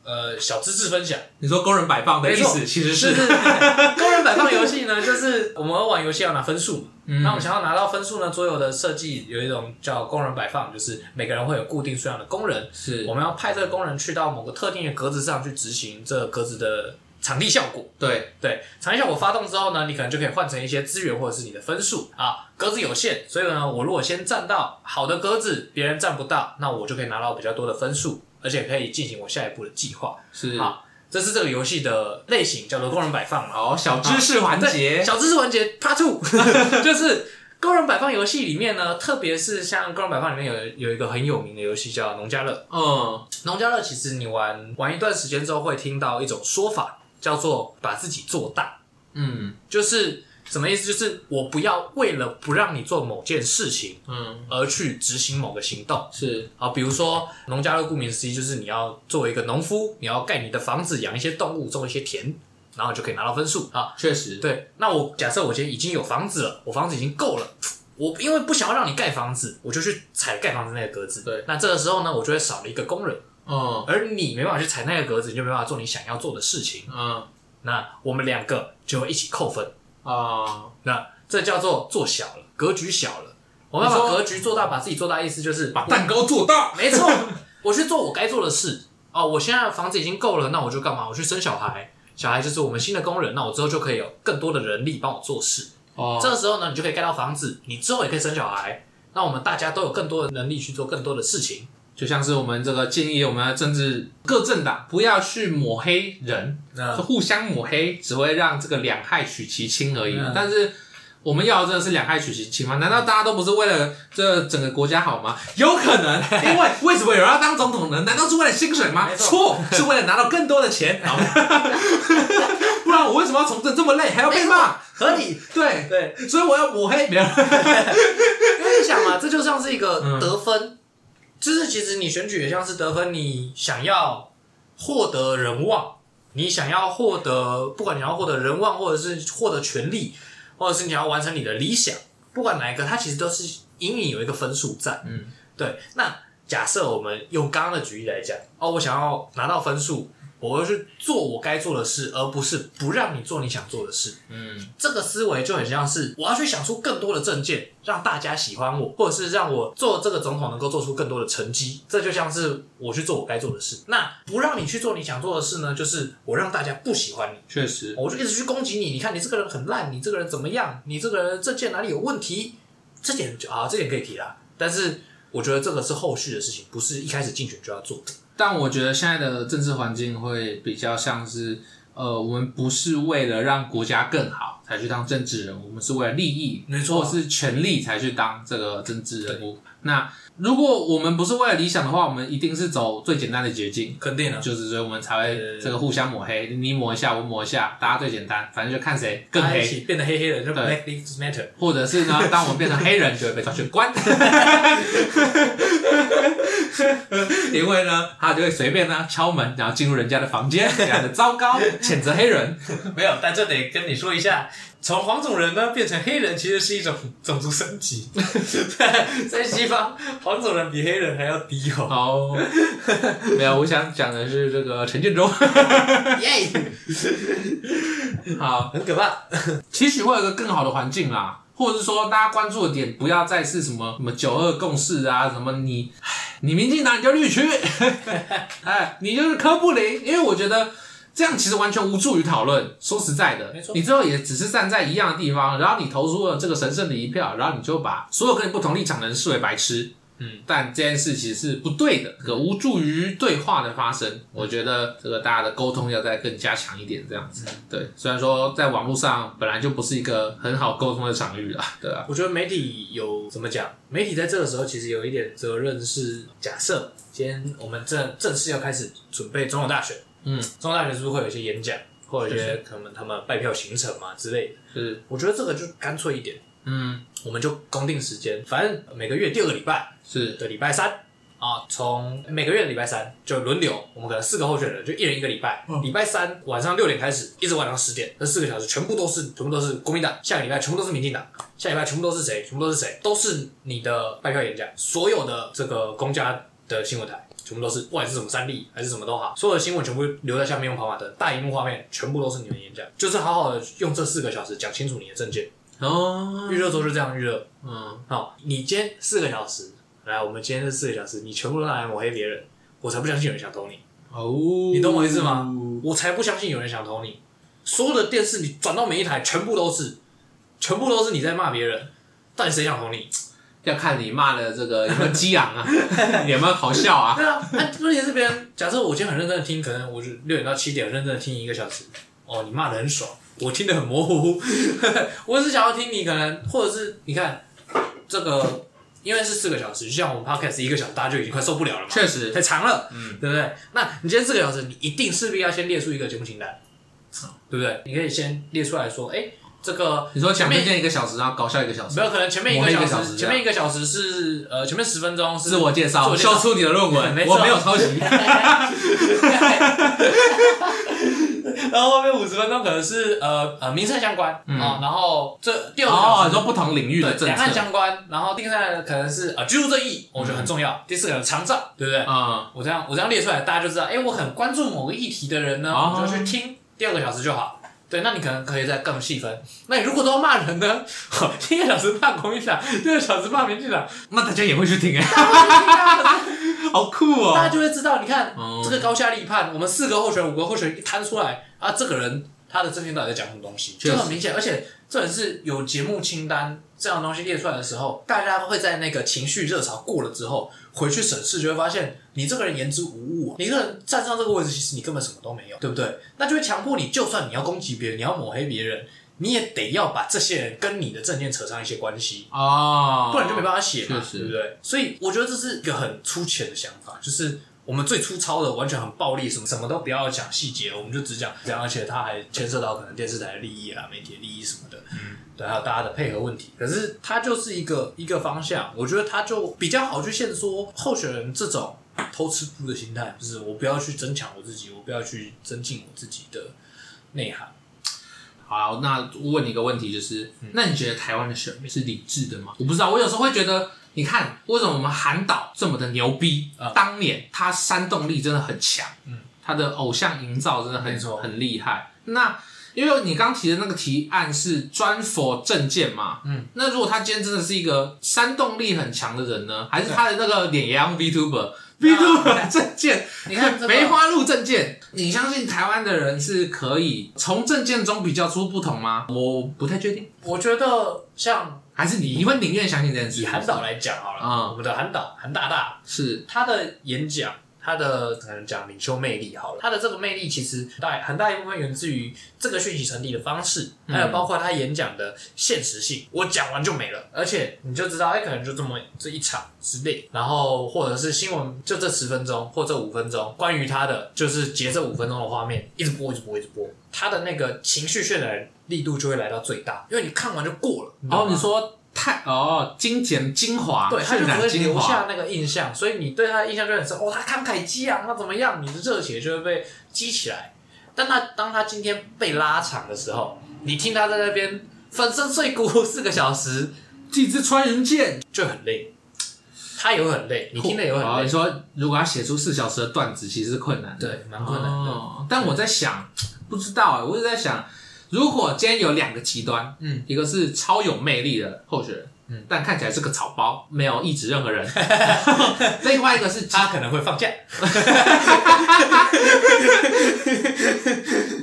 呃小知识分享。你说工人摆放的意思其实是工人摆放游戏呢，就是我们玩游戏要拿分数。嗯，那我们想要拿到分数呢？桌游的设计有一种叫工人摆放，就是每个人会有固定数量的工人，是我们要派这个工人去到某个特定的格子上去执行这个格子的场地效果。对对，场地效果发动之后呢，你可能就可以换成一些资源或者是你的分数啊。格子有限，所以呢，我如果先占到好的格子，别人占不到，那我就可以拿到比较多的分数，而且可以进行我下一步的计划。是好。这是这个游戏的类型，叫做工人摆放嘛。哦，小知识环节，小知识环节 Part Two，[laughs] 就是工人摆放游戏里面呢，特别是像工人摆放里面有有一个很有名的游戏叫农家乐。嗯，农家乐其实你玩玩一段时间之后，会听到一种说法，叫做把自己做大。嗯，就是。什么意思？就是我不要为了不让你做某件事情，嗯，而去执行某个行动。是啊，比如说农家乐，顾名思义就是你要作为一个农夫，你要盖你的房子，养一些动物，种一些田，然后就可以拿到分数啊。确实，对。那我假设我今天已经有房子了，我房子已经够了，我因为不想要让你盖房子，我就去踩盖房子那个格子。对。那这个时候呢，我就会少了一个工人。嗯。而你没办法去踩那个格子，你就没办法做你想要做的事情。嗯。那我们两个就会一起扣分。啊，uh, 那这叫做做小了，格局小了。我们要把格局做大，把自己做大，意思就是把蛋糕做大。没错，我去做我该做的事。哦，我现在房子已经够了，那我就干嘛？我去生小孩，小孩就是我们新的工人。那我之后就可以有更多的人力帮我做事。哦，这个时候呢，你就可以盖到房子，你之后也可以生小孩。那我们大家都有更多的能力去做更多的事情。就像是我们这个建议，我们的政治各政党不要去抹黑人，嗯、互相抹黑只会让这个两害取其轻而已。嗯、但是我们要的真的是两害取其轻吗？难道大家都不是为了这整个国家好吗？有可能，[laughs] 因为为什么有人要当总统呢？难道是为了薪水吗？错，是为了拿到更多的钱。[laughs] [laughs] 不然我为什么要从政这么累，还要被骂？合理，对对，所以我要抹黑别人。因为你想嘛，这就像是一个得分。嗯就是其实你选举也像是得分，你想要获得人望，你想要获得，不管你要获得人望，或者是获得权利，或者是你要完成你的理想，不管哪一个，它其实都是隐隐有一个分数在。嗯，对。那假设我们用刚刚的举例来讲，哦，我想要拿到分数。我要去做我该做的事，而不是不让你做你想做的事。嗯，这个思维就很像是我要去想出更多的证件，让大家喜欢我，或者是让我做这个总统能够做出更多的成绩。这就像是我去做我该做的事。那不让你去做你想做的事呢？就是我让大家不喜欢你。确实，我就一直去攻击你。你看你这个人很烂，你这个人怎么样？你这个人证件哪里有问题？这点就啊，这点可以提啦。但是我觉得这个是后续的事情，不是一开始竞选就要做的。但我觉得现在的政治环境会比较像是，呃，我们不是为了让国家更好，才去当政治人物，我们是为了利益，没错，或是权力才去当这个政治人物。那如果我们不是为了理想的话，我们一定是走最简单的捷径，肯定的，就是所以我们才会这个互相抹黑，你抹一下，我抹一下，大家最简单，反正就看谁更黑，变得黑黑的，就 Black Lives Matter，或者是呢，当我们变成黑人，就会被抓去关，[laughs] 因为呢，他就会随便呢敲门，然后进入人家的房间，非常的糟糕，谴责黑人，[laughs] 没有，但这得跟你说一下。从黄种人呢变成黑人，其实是一种种族升级。[laughs] 在西方，黄种人比黑人还要低哦。好，没有，我想讲的是这个陈建州。[laughs] 耶，好，很可怕。其实会有一个更好的环境啦，或者是说大家关注的点不要再是什么什么九二共识啊，什么你，你民进党你就绿区，[laughs] 哎，你就是柯布林，因为我觉得。这样其实完全无助于讨论。说实在的，没错，你最后也只是站在一样的地方，然后你投出了这个神圣的一票，然后你就把所有跟你不同立场的人视为白痴。嗯，但这件事其实是不对的，这个无助于对话的发生。我觉得这个大家的沟通要再更加强一点，这样子。对，虽然说在网络上本来就不是一个很好沟通的场域啦，对吧？我觉得媒体有怎么讲？媒体在这个时候其实有一点责任是，假设今天我们正正式要开始准备总统大选。嗯，中大学是不是会有一些演讲，或者一些可能他们拜票行程嘛之类的？是，我觉得这个就干脆一点。嗯，我们就公定时间，反正每个月第二个礼拜是的礼拜三啊，从每个月的礼拜三就轮流，我们可能四个候选人就一人一个礼拜，礼拜三晚上六点开始，一直晚上十点，这四个小时全部都是全部都是国民党，下个礼拜全部都是民进党，下礼拜全部都是谁？全部都是谁？都是你的拜票演讲，所有的这个公家的新闻台。全部都是，不管是什么三立还是什么都好，所有的新闻全部留在下面用跑马灯，大荧幕画面全部都是你的演讲，就是好好的用这四个小时讲清楚你的证件。哦，预热周就这样预热。嗯，好，你今天四个小时，来，我们今天这四个小时，你全部都拿来抹黑别人，我才不相信有人想投你。哦，你懂我意思吗？我才不相信有人想投你。所有的电视你转到每一台，全部都是，全部都是你在骂别人，到底谁想投你？要看你骂的这个有没有激昂啊，[laughs] 有没有好笑啊？对啊，那，问题是别人，假设我今天很认真的听，可能我就六点到七点认真的听一个小时。哦，你骂的很爽，我听得很模糊。[laughs] 我只想要听你可能，或者是你看这个，因为是四个小时，就像我们 podcast 一个小时，大家就已经快受不了了嘛。确实，太长了，嗯，对不对？那你今天四个小时，你一定势必要先列出一个节目清单，对不对？你可以先列出来说，哎。这个你说前面一个小时，然后搞笑一个小时，没有可能前面一个小时，前面一个小时是呃前面十分钟是自我介绍，秀出你的论文，[laughs] 我没有抄袭。[laughs] 然后后面五十分钟可能是呃呃民生相关啊，然后这第二个小时说不同领域的两岸相关，然后第三个可能是呃居住正义，我觉得很重要。第四个长照，对不对？啊，我这样我这样列出来，大家就知道，哎，我很关注某个议题的人呢，我就去听第二个小时就好。对，那你可能可以再更细分。那你如果都要骂人呢？[laughs] 一个小时骂国民党，第二个小时骂民进党，那大家也会去听哎，[laughs] 好酷哦！大家就会知道，你看、嗯、这个高下立判，我们四个候选人、五个候选人一摊出来啊，这个人他的政见到底在讲什么东西，就很明显。而且这也是有节目清单这样的东西列出来的时候，大家会在那个情绪热潮过了之后。回去审视就会发现，你这个人言之无物，你这个人站上这个位置，其实你根本什么都没有，对不对？那就会强迫你，就算你要攻击别人，你要抹黑别人，你也得要把这些人跟你的政见扯上一些关系啊，不然就没办法写嘛，对不对？所以我觉得这是一个很粗浅的想法，就是我们最粗糙的，完全很暴力，什么什么都不要讲细节，我们就只讲这样，而且它还牵涉到可能电视台的利益啊、媒体的利益什么的。嗯。对，还有大家的配合问题，可是它就是一个一个方向，我觉得它就比较好去限缩候选人这种偷吃步的心态，就是我不要去增强我自己，我不要去增进我自己的内涵。好，那我问你一个问题，就是，那你觉得台湾的选民是理智的吗？我不知道，我有时候会觉得，你看为什么我们韩导这么的牛逼？呃，当年他煽动力真的很强，嗯，他的偶像营造真的很很厉害。那因为你刚提的那个提案是专 for 政见嘛，嗯，那如果他今天真的是一个煽动力很强的人呢，还是他的那个脸也要 VTuber，VTuber 政见，[laughs] 你看梅花鹿证件，你相信台湾的人是可以从证件中比较出不同吗？我不太确定，我觉得像还是你你会宁愿相信这件事。以韩导来讲好了，啊，我们的韩导韩大大是他的演讲。他的可能讲领袖魅力好了，他的这个魅力其实大很大一部分源自于这个讯息传递的方式，还有包括他演讲的现实性。嗯、我讲完就没了，而且你就知道，哎，可能就这么这一场之内，然后或者是新闻就这十分钟或这五分钟，关于他的就是截这五分钟的画面，一直播，一直播，一直播，他的那个情绪渲染力度就会来到最大，因为你看完就过了。然后、哦、你说。太哦，精简精华，对，他就不会留下那个印象，所以你对他的印象就很深。哦，他慷慨激昂，那怎么样？你的热血就会被激起来。但他当他今天被拉长的时候，你听他在那边粉身碎骨四个小时，几支穿云箭就很累。他也会很累，你听了也会很累。你说如果要写出四小时的段子，其实是困难的，对，蛮困难的。哦、但我在想，不知道哎，我一直在想。如果今天有两个极端，嗯，一个是超有魅力的候选人，嗯，但看起来是个草包，没有抑制任何人；[laughs] 另外一个是他可能会放假。[laughs]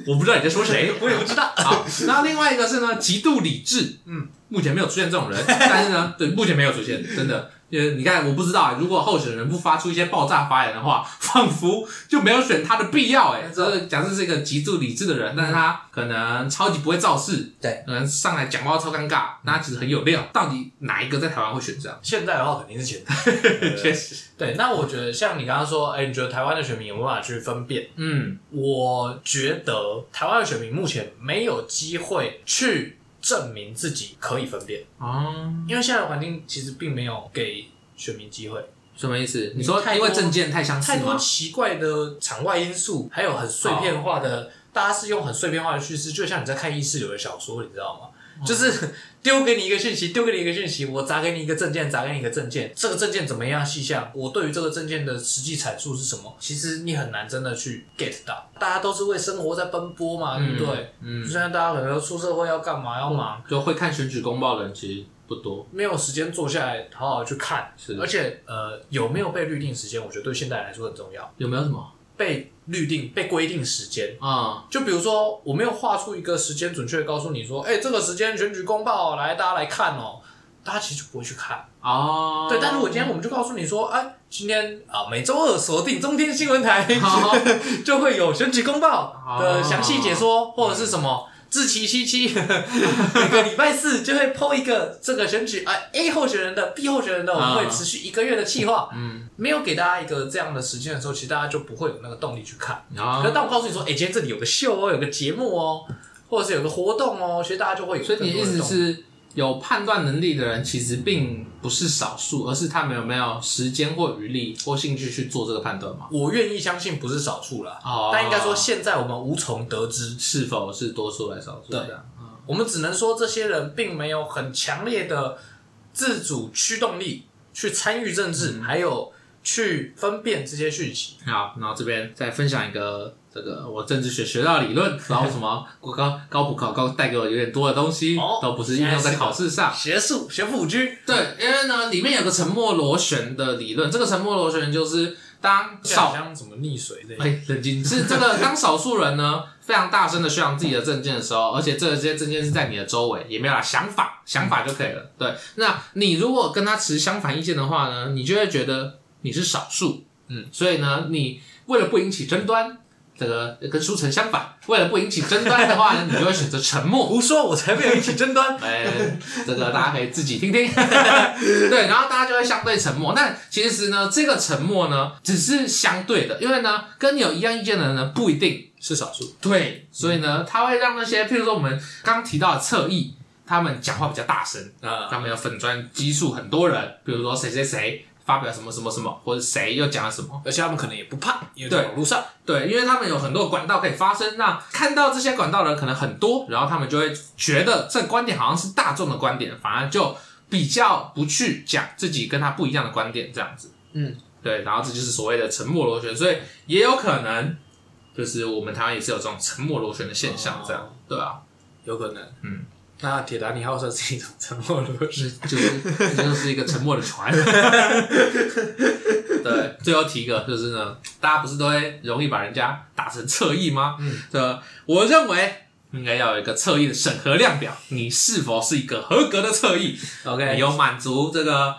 我不知道你在说谁，[laughs] 我也不知道。好，然后另外一个是呢，极度理智，嗯，目前没有出现这种人，但是呢，对，目前没有出现，真的。你看，我不知道，如果候选人不发出一些爆炸发言的话，[laughs] 仿佛就没有选他的必要。哎，这假设是一个极度理智的人，但是他可能超级不会造势，对，可能上来讲话超尴尬，那其实很有料。到底哪一个在台湾会选这样？现在的话肯定是前台，[laughs] 确实。对，那我觉得像你刚刚说，哎，你觉得台湾的选民有没有办法去分辨？嗯，我觉得台湾的选民目前没有机会去。证明自己可以分辨啊，因为现在的环境其实并没有给选民机会。什么意思？你说因为证件太相似吗？太多奇怪的场外因素，还有很碎片化的，大家是用很碎片化的叙事，就像你在看意识流的小说，你知道吗？就是丢给你一个讯息，丢给你一个讯息，我砸给你一个证件，砸给你一个证件，这个证件怎么样细项？我对于这个证件的实际阐述是什么？其实你很难真的去 get 到。大家都是为生活在奔波嘛，对不对？嗯，现在大家可能出社会要干嘛？要忙，就会看选举公报的人其实不多，没有时间坐下来好好去看。是，而且呃，有没有被预定时间？我觉得对现代人来说很重要。有没有什么？被律定、被规定时间。啊，就比如说，我没有画出一个时间，准确的告诉你说，哎、欸，这个时间选举公报来，大家来看哦，大家其实就不会去看。哦。对，但是我今天我们就告诉你说，哎，今天啊，每周二锁定中天新闻台，哦、[laughs] 就会有选举公报的详细解说，哦、或者是什么。志祺七七，[laughs] 每个礼拜四就会 po 一个这个选举啊 A 候选人的 B 候选人的，我们会持续一个月的计划。嗯，没有给大家一个这样的时间的时候，其实大家就不会有那个动力去看。啊，可是当我告诉你说，哎，今天这里有个秀哦，有个节目哦，或者是有个活动哦，其实大家就会有。所以你的意思是？有判断能力的人其实并不是少数，而是他们有没有时间或余力或兴趣去做这个判断吗？我愿意相信不是少数啦，哦、但应该说现在我们无从得知是否是多数还是少数。对，嗯、我们只能说这些人并没有很强烈的自主驱动力去参与政治，嗯、还有去分辨这些讯息。好，然后这边再分享一个。这个我政治学学到理论，[laughs] 然后什么国高高普考高带给我有点多的东西，哦、都不是应用在考试上。学术学富五车。对，因为呢，里面有个沉默螺旋的理论。这个沉默螺旋就是当少像什么溺水的，哎，冷静，是这个 [laughs] 当少数人呢非常大声的宣扬自己的证件的时候，而且这些证件是在你的周围，也没有啦，想法想法就可以了。对，那你如果跟他持相反意见的话呢，你就会觉得你是少数，嗯，所以呢，你为了不引起争端。这个跟书城相反，为了不引起争端的话呢，[laughs] 你就会选择沉默。胡说，我才没有引起争端。[laughs] 哎，这个大家可以自己听听。[laughs] 对，然后大家就会相对沉默。那其实呢，这个沉默呢，只是相对的，因为呢，跟你有一样意见的人呢，不一定是少数。对，所以呢，他会让那些，譬如说我们刚刚提到的侧翼，他们讲话比较大声啊，他们有粉砖基数很多人，比如说谁谁谁。发表什么什么什么，或者谁又讲了什么，而且他们可能也不怕，因为在网络上，对，因为他们有很多管道可以发声。那看到这些管道的人可能很多，然后他们就会觉得这观点好像是大众的观点，反而就比较不去讲自己跟他不一样的观点，这样子。嗯，对，然后这就是所谓的沉默螺旋，所以也有可能就是我们台湾也是有这种沉默螺旋的现象，这样，哦、对吧？有可能，嗯。那铁达尼号算是一种沉默螺是，就是就是一个沉默的船。[laughs] 对，最后提一个就是呢，大家不是都会容易把人家打成侧翼吗？嗯，对，我认为应该要有一个侧翼的审核量表，你是否是一个合格的侧翼？OK，有满足这个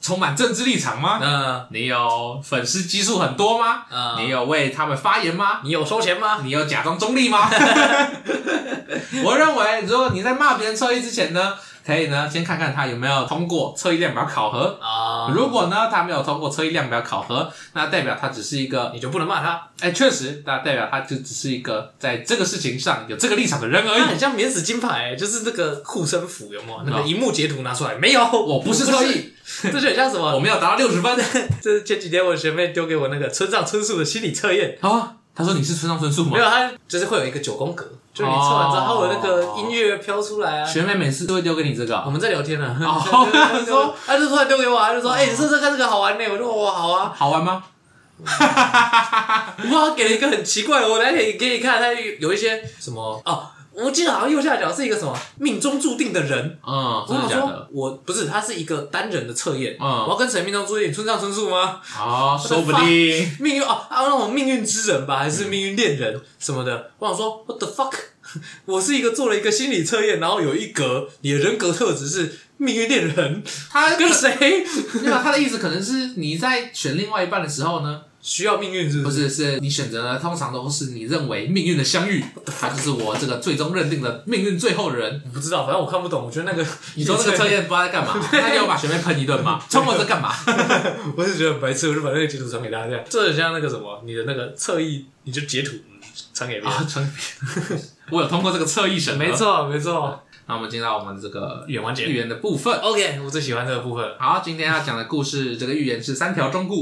充满政治立场吗？嗯，你有粉丝基数很多吗？嗯，你有为他们发言吗？你有收钱吗？你有假装中立吗？[laughs] 我认为，如果你在骂别人侧翼之前呢，可以呢，先看看他有没有通过侧翼量表考核啊。如果呢，他没有通过侧翼量表考核，那代表他只是一个，你就不能骂他。哎，确实，那代表他就只是一个在这个事情上有这个立场的人而已。很像免死金牌，就是那个护身符，有没有？那个荧幕截图拿出来，没有，我不是侧翼，[laughs] 这就很像什么？我们要达到六十分。[laughs] 这是前几天我学妹丢给我那个村上春树的心理测验啊。他说你是村上春树吗？没有，他就是会有一个九宫格。就是你测完之后，它会有那个音乐飘出来啊。学妹每次都会丢给你这个。我们在聊天呢。哦。[laughs] 他说，他就突然丢给我，他就说：“哎，你是不是看这个好玩呢。”我说：“哇，好啊。”好玩吗？哈哈哈哈哈！哇，给了一个很奇怪的，我来给给你看，他有一些什么哦。我记得好像右下角是一个什么命中注定的人。嗯，真的假的？我不是，他是一个单人的测验。嗯，我要跟谁命中注定？村上春树吗？啊，[laughs] 说不定命运哦，还有那种命运之人吧，还是命运恋人什么的？我想说，What the fuck？[laughs] 我是一个做了一个心理测验，然后有一格，你的人格特质是命运恋人。他跟谁？对吧？他的意思可能是你在选另外一半的时候呢，需要命运是不是？不是，是你选择的通常都是你认为命运的相遇，他就是我这个最终认定的命运最后的人。我不知道，反正我看不懂。我觉得那个你说 [laughs] 那个测验不知道在干嘛？[laughs] 那你要把学妹喷一顿吗？冲我这干嘛？[laughs] 我是觉得很白痴，我就把那个截图传给大家。这很像那个什么，你的那个侧翼，你就截图传给别人。传给别人。我有通过这个侧翼审核。没错，没错。那我们进到我们的这个预言环节预言的部分。OK，我最喜欢这个部分。好，今天要讲的故事，这个预言是三条忠告。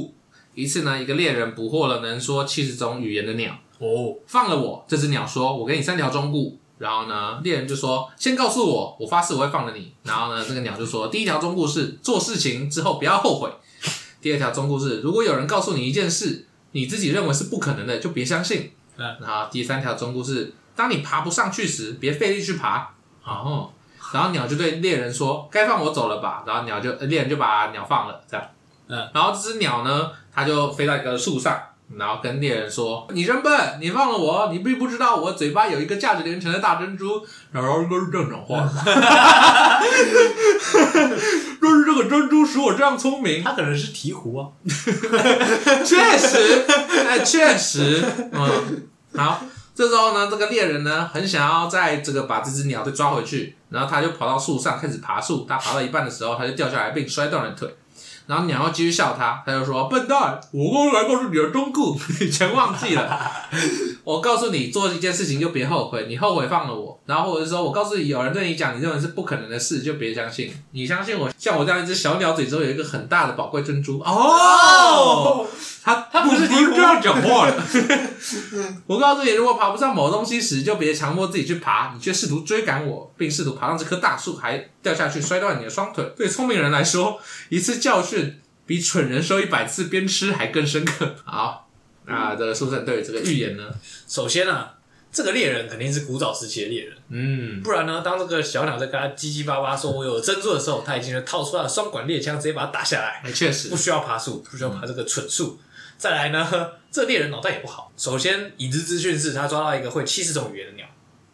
一次呢，一个猎人捕获了能说七十种语言的鸟。哦，放了我。这只鸟说：“我给你三条忠告。”然后呢，猎人就说：“先告诉我，我发誓我会放了你。”然后呢，这个鸟就说：“第一条忠告是做事情之后不要后悔。[laughs] 第二条忠告是，如果有人告诉你一件事，你自己认为是不可能的，就别相信。嗯，然后第三条忠告是，当你爬不上去时，别费力去爬。哦，然后鸟就对猎人说：“该放我走了吧？”然后鸟就猎人就把鸟放了，这样。嗯，然后这只鸟呢，它就飞到一个树上，然后跟猎人说：“你真笨，你放了我，你并不知道我嘴巴有一个价值连城的大珍珠。”然后应该是这种话的，哈哈哈就是这个珍珠使我这样聪明。它可能是鹈鹕啊，[laughs] 确实，哎，确实，嗯，好，这时候呢，这个猎人呢，很想要在这个把这只鸟再抓回去，然后他就跑到树上开始爬树。他爬到一半的时候，他就掉下来，并摔断了腿。然后鸟要继续笑他，他就说：“笨蛋，我刚刚来告诉你的忠告，你全忘记了。[laughs] 我告诉你做一件事情就别后悔，你后悔放了我。然后或者是说我告诉你，有人对你讲你认为是不可能的事，就别相信。你相信我，像我这样一只小鸟嘴中有一个很大的宝贵珍珠。哦，他他不是听这样讲话的。我告诉你，如果爬不上某东西时，就别强迫自己去爬，你却试图追赶我，并试图爬上这棵大树，还掉下去摔断你的双腿。对聪明人来说，一次教训。”比蠢人说一百次鞭笞还更深刻。[laughs] 好，那这个书生对于这个预言呢？首先啊，这个猎人肯定是古早时期的猎人，嗯，不然呢，当这个小鸟在跟他叽叽巴巴说“我有珍珠”的时候，他已经套出他的双管猎枪，直接把它打下来。哎，确实不需要爬树，不需要爬这个蠢树。再来呢，这猎人脑袋也不好。首先，已知资讯是他抓到一个会七十种语言的鸟，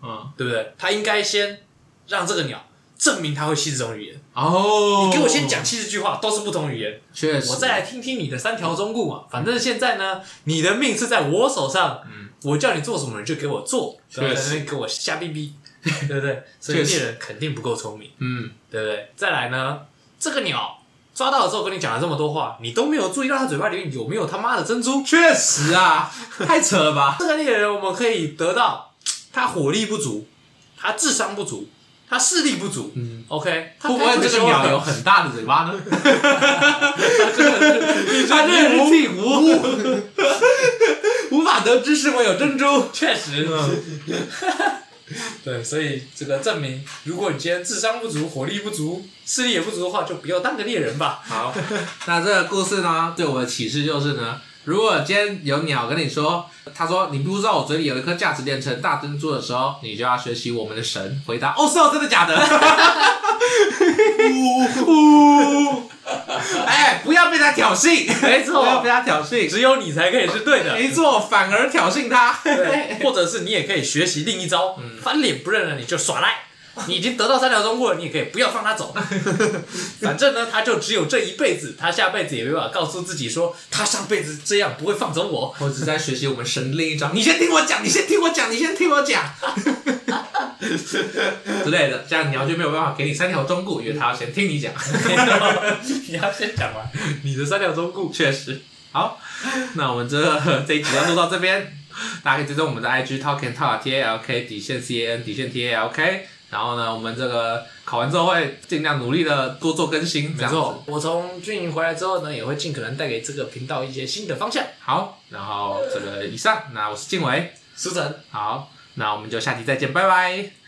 嗯，对不对？他应该先让这个鸟。证明他会七十种语言哦！你给我先讲七十句话，都是不同语言。确实，我再来听听你的三条忠告嘛。反正现在呢，你的命是在我手上。嗯，我叫你做什么，你就给我做。确实，给我瞎逼逼，[laughs] 对不对？所以猎人肯定不够聪明。嗯，对不对？再来呢，这个鸟抓到了之后，跟你讲了这么多话，你都没有注意到它嘴巴里面有没有他妈的珍珠。确实啊，[laughs] 太扯了吧！这个猎人我们可以得到，他火力不足，他智商不足。他视力不足，嗯，OK，会不会这个鸟有很大的嘴巴呢？[laughs] 他这是鹈鹕，无法得知是否有珍珠。[laughs] 确实，对，所以这个证明，如果你今天智商不足、火力不足、视力也不足的话，就不要当个猎人吧。好，[laughs] 那这个故事呢，对我的启示就是呢。如果今天有鸟跟你说，他说你不知道我嘴里有一颗价值连城大珍珠的时候，你就要学习我们的神 [laughs] 回答哦，是哦，真的假的？[laughs] 哎，不要被他挑衅，没错，不要被他挑衅，只有你才可以是对的，没错，反而挑衅他，对，或者是你也可以学习另一招，嗯、翻脸不认人你就耍赖。[laughs] 你已经得到三条忠告了，你也可以不要放他走。[laughs] 反正呢，他就只有这一辈子，他下辈子也没办法告诉自己说，他上辈子这样不会放走我。我只在学习我们神另一章。[laughs] 你先听我讲，你先听我讲，你先听我讲。之类的，这样鸟就没有办法给你三条忠告，因为他要先听你讲。你要先讲完你的三条忠告，确实。好，那我们这这一集要录到这边，大家可以追踪我们的 IG talk and talk T A L K 底线 C A N 底线 T A L K。然后呢，我们这个考完之后会尽量努力的多做更新。没错，我从军营回来之后呢，也会尽可能带给这个频道一些新的方向。好，然后这个以上，那我是晋玮，书成，好，那我们就下期再见，拜拜。